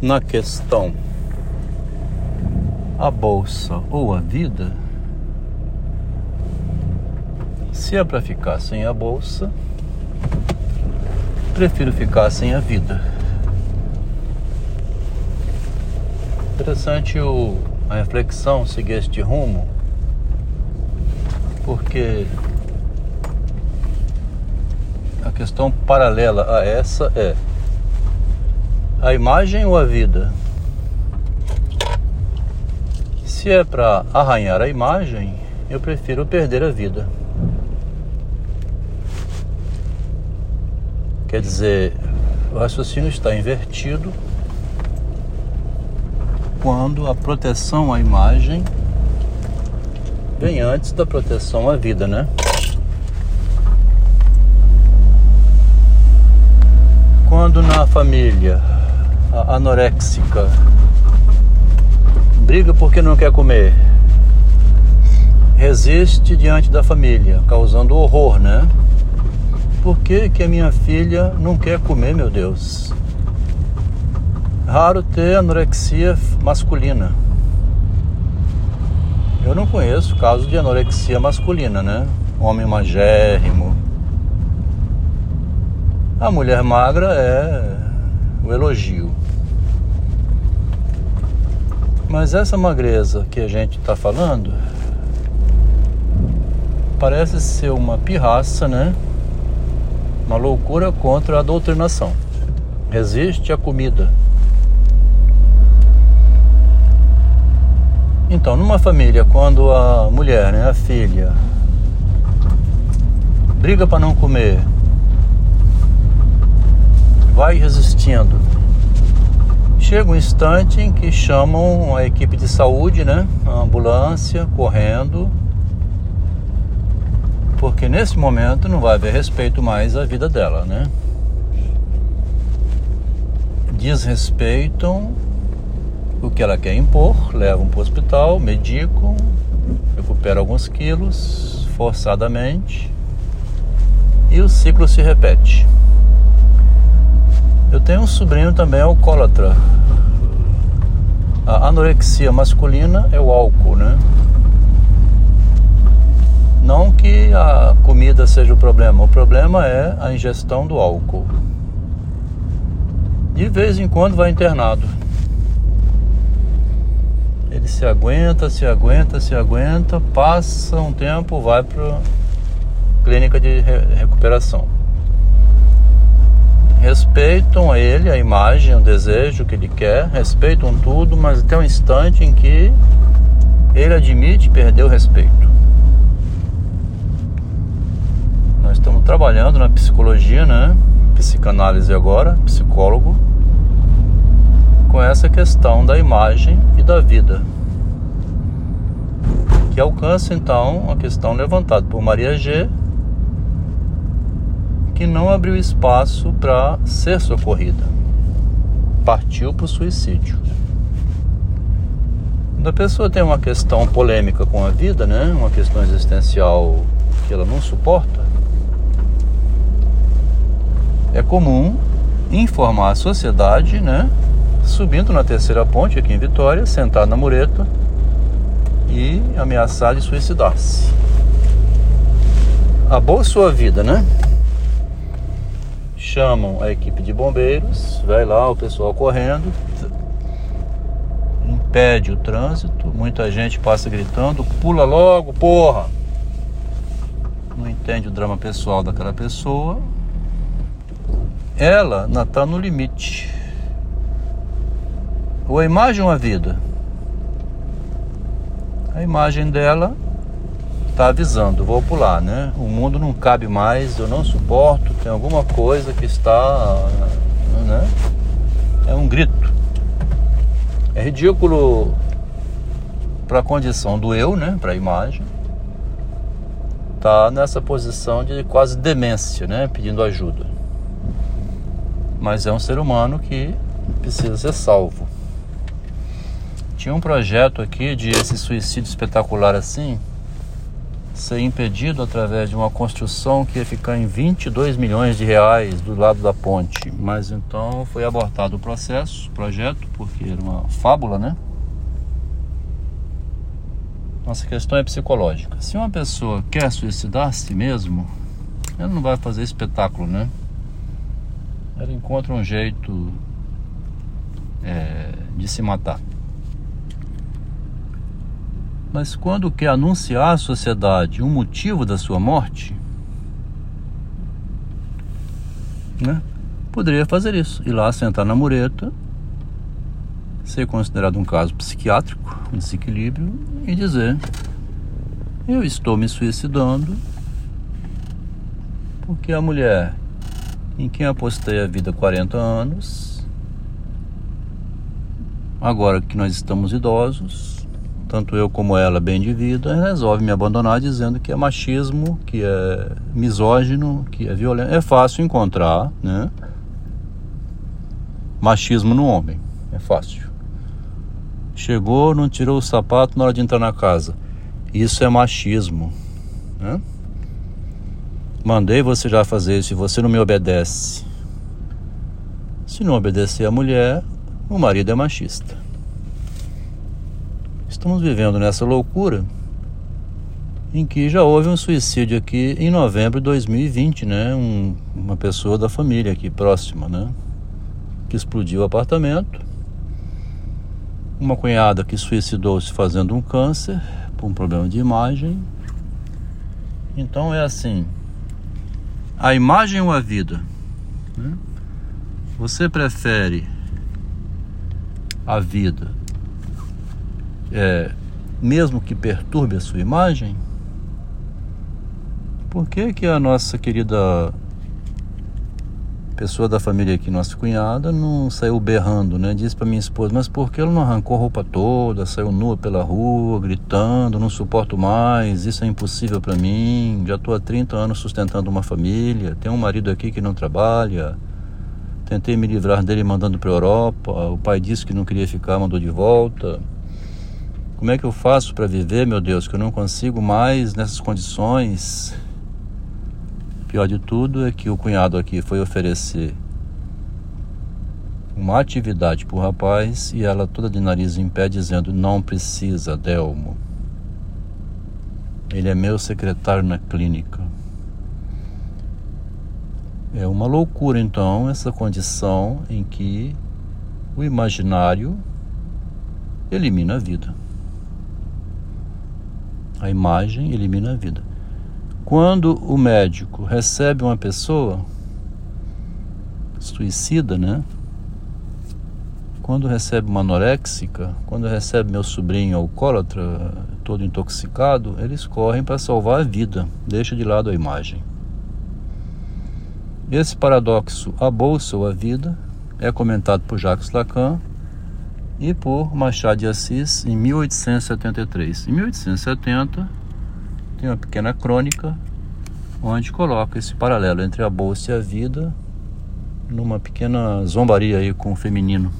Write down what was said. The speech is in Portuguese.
na questão a bolsa ou a vida, se é para ficar sem a bolsa, prefiro ficar sem a vida. Interessante o, a reflexão seguir este rumo, porque a questão paralela a essa é a imagem ou a vida? Se é para arranhar a imagem, eu prefiro perder a vida. Quer dizer, o raciocínio está invertido quando a proteção à imagem vem antes da proteção à vida, né? Quando na família anoréxica briga porque não quer comer, resiste diante da família, causando horror, né? Por que, que a minha filha não quer comer, meu Deus? Raro ter anorexia masculina. Eu não conheço casos de anorexia masculina, né? Homem magérrimo. A mulher magra é o elogio. Mas essa magreza que a gente está falando parece ser uma pirraça, né? Uma loucura contra a doutrinação. Resiste à comida. Então, numa família, quando a mulher, né, a filha, briga para não comer, vai resistindo. Chega um instante em que chamam a equipe de saúde, né, a ambulância, correndo, porque nesse momento não vai haver respeito mais à vida dela, né? Desrespeitam o que ela quer impor, levam para o hospital, medicam, recuperam alguns quilos forçadamente e o ciclo se repete. Eu tenho um sobrinho também alcoólatra. A anorexia masculina é o álcool, né? Não que a comida seja o problema, o problema é a ingestão do álcool. De vez em quando vai internado. Ele se aguenta, se aguenta, se aguenta, passa um tempo, vai para clínica de recuperação. Respeitam ele, a imagem, o desejo que ele quer, respeitam tudo, mas até um instante em que ele admite perder o respeito. estamos trabalhando na psicologia, né? Psicanálise agora, psicólogo, com essa questão da imagem e da vida. Que alcança então a questão levantada por Maria G, que não abriu espaço para ser socorrida. Partiu para o suicídio. Quando a pessoa tem uma questão polêmica com a vida, né? Uma questão existencial que ela não suporta, é comum informar a sociedade, né? Subindo na terceira ponte aqui em Vitória, sentado na mureta e ameaçar de suicidar-se. Acabou sua vida, né? Chamam a equipe de bombeiros, vai lá o pessoal correndo, impede o trânsito, muita gente passa gritando, pula logo, porra! Não entende o drama pessoal daquela pessoa, ela está no limite. Ou a imagem ou a vida? A imagem dela está avisando, vou pular, né? O mundo não cabe mais, eu não suporto, tem alguma coisa que está, né? É um grito. É ridículo para a condição do eu, né? Para a imagem. Tá nessa posição de quase demência, né? Pedindo ajuda mas é um ser humano que precisa ser salvo. Tinha um projeto aqui de esse suicídio espetacular assim, ser impedido através de uma construção que ia ficar em 22 milhões de reais do lado da ponte. Mas então foi abortado o processo, o projeto, porque era uma fábula, né? Nossa questão é psicológica. Se uma pessoa quer suicidar-se mesmo, ela não vai fazer espetáculo, né? Ela encontra um jeito é, de se matar. Mas quando quer anunciar à sociedade o um motivo da sua morte, né? Poderia fazer isso, ir lá sentar na mureta, ser considerado um caso psiquiátrico, um desequilíbrio, e dizer: Eu estou me suicidando porque a mulher em quem apostei a vida há 40 anos, agora que nós estamos idosos, tanto eu como ela, bem de vida, resolve me abandonar dizendo que é machismo, que é misógino, que é violento. É fácil encontrar, né? Machismo no homem. É fácil. Chegou, não tirou o sapato na hora de entrar na casa. Isso é machismo. Né? Mandei você já fazer isso e você não me obedece. Se não obedecer a mulher, o marido é machista. Estamos vivendo nessa loucura em que já houve um suicídio aqui em novembro de 2020, né? Um, uma pessoa da família aqui próxima, né? Que explodiu o apartamento. Uma cunhada que suicidou-se fazendo um câncer por um problema de imagem. Então é assim: a imagem ou a vida? Né? Você prefere a vida é, mesmo que perturbe a sua imagem? Por que, que a nossa querida pessoa da família aqui, nossa cunhada, não saiu berrando, né? Disse para minha esposa, mas por que ela não arrancou a roupa toda, saiu nua pela rua, gritando, não suporto mais, isso é impossível para mim, já estou há 30 anos sustentando uma família, tenho um marido aqui que não trabalha, tentei me livrar dele mandando para Europa, o pai disse que não queria ficar, mandou de volta. Como é que eu faço para viver, meu Deus, que eu não consigo mais nessas condições? Pior de tudo é que o cunhado aqui foi oferecer uma atividade para o rapaz e ela toda de nariz em pé dizendo não precisa, Delmo. Ele é meu secretário na clínica. É uma loucura então essa condição em que o imaginário elimina a vida. A imagem elimina a vida. Quando o médico recebe uma pessoa suicida, né? Quando recebe uma anoréxica, quando recebe meu sobrinho alcoólatra, todo intoxicado, eles correm para salvar a vida, deixa de lado a imagem. Esse paradoxo, a bolsa ou a vida, é comentado por Jacques Lacan e por Machado de Assis em 1873. Em 1870 tem uma pequena crônica onde coloca esse paralelo entre a bolsa e a vida numa pequena zombaria aí com o feminino.